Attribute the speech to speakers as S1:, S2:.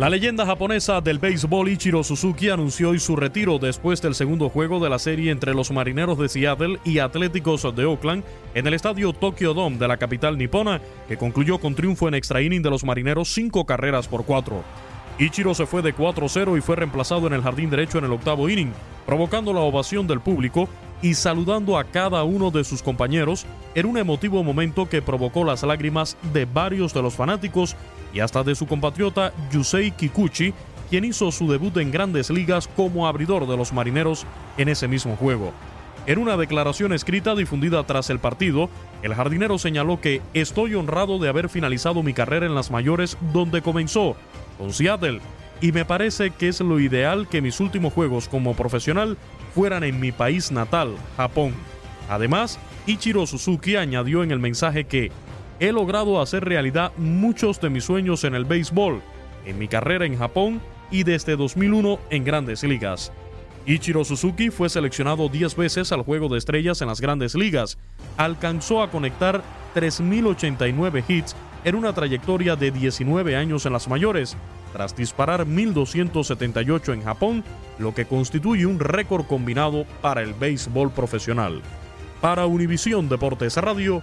S1: La leyenda japonesa del béisbol Ichiro Suzuki anunció hoy su retiro después del segundo juego de la serie entre los Marineros de Seattle y Atléticos de Oakland en el estadio Tokyo Dome de la capital nipona, que concluyó con triunfo en extra inning de los Marineros cinco carreras por cuatro. Ichiro se fue de 4-0 y fue reemplazado en el jardín derecho en el octavo inning, provocando la ovación del público y saludando a cada uno de sus compañeros en un emotivo momento que provocó las lágrimas de varios de los fanáticos y hasta de su compatriota Yusei Kikuchi, quien hizo su debut en grandes ligas como abridor de los marineros en ese mismo juego. En una declaración escrita difundida tras el partido, el jardinero señaló que estoy honrado de haber finalizado mi carrera en las mayores donde comenzó, con Seattle, y me parece que es lo ideal que mis últimos juegos como profesional fueran en mi país natal, Japón. Además, Ichiro Suzuki añadió en el mensaje que he logrado hacer realidad muchos de mis sueños en el béisbol, en mi carrera en Japón y desde 2001 en grandes ligas. Ichiro Suzuki fue seleccionado 10 veces al Juego de Estrellas en las grandes ligas. Alcanzó a conectar 3.089 hits en una trayectoria de 19 años en las mayores, tras disparar 1.278 en Japón, lo que constituye un récord combinado para el béisbol profesional. Para Univisión Deportes Radio,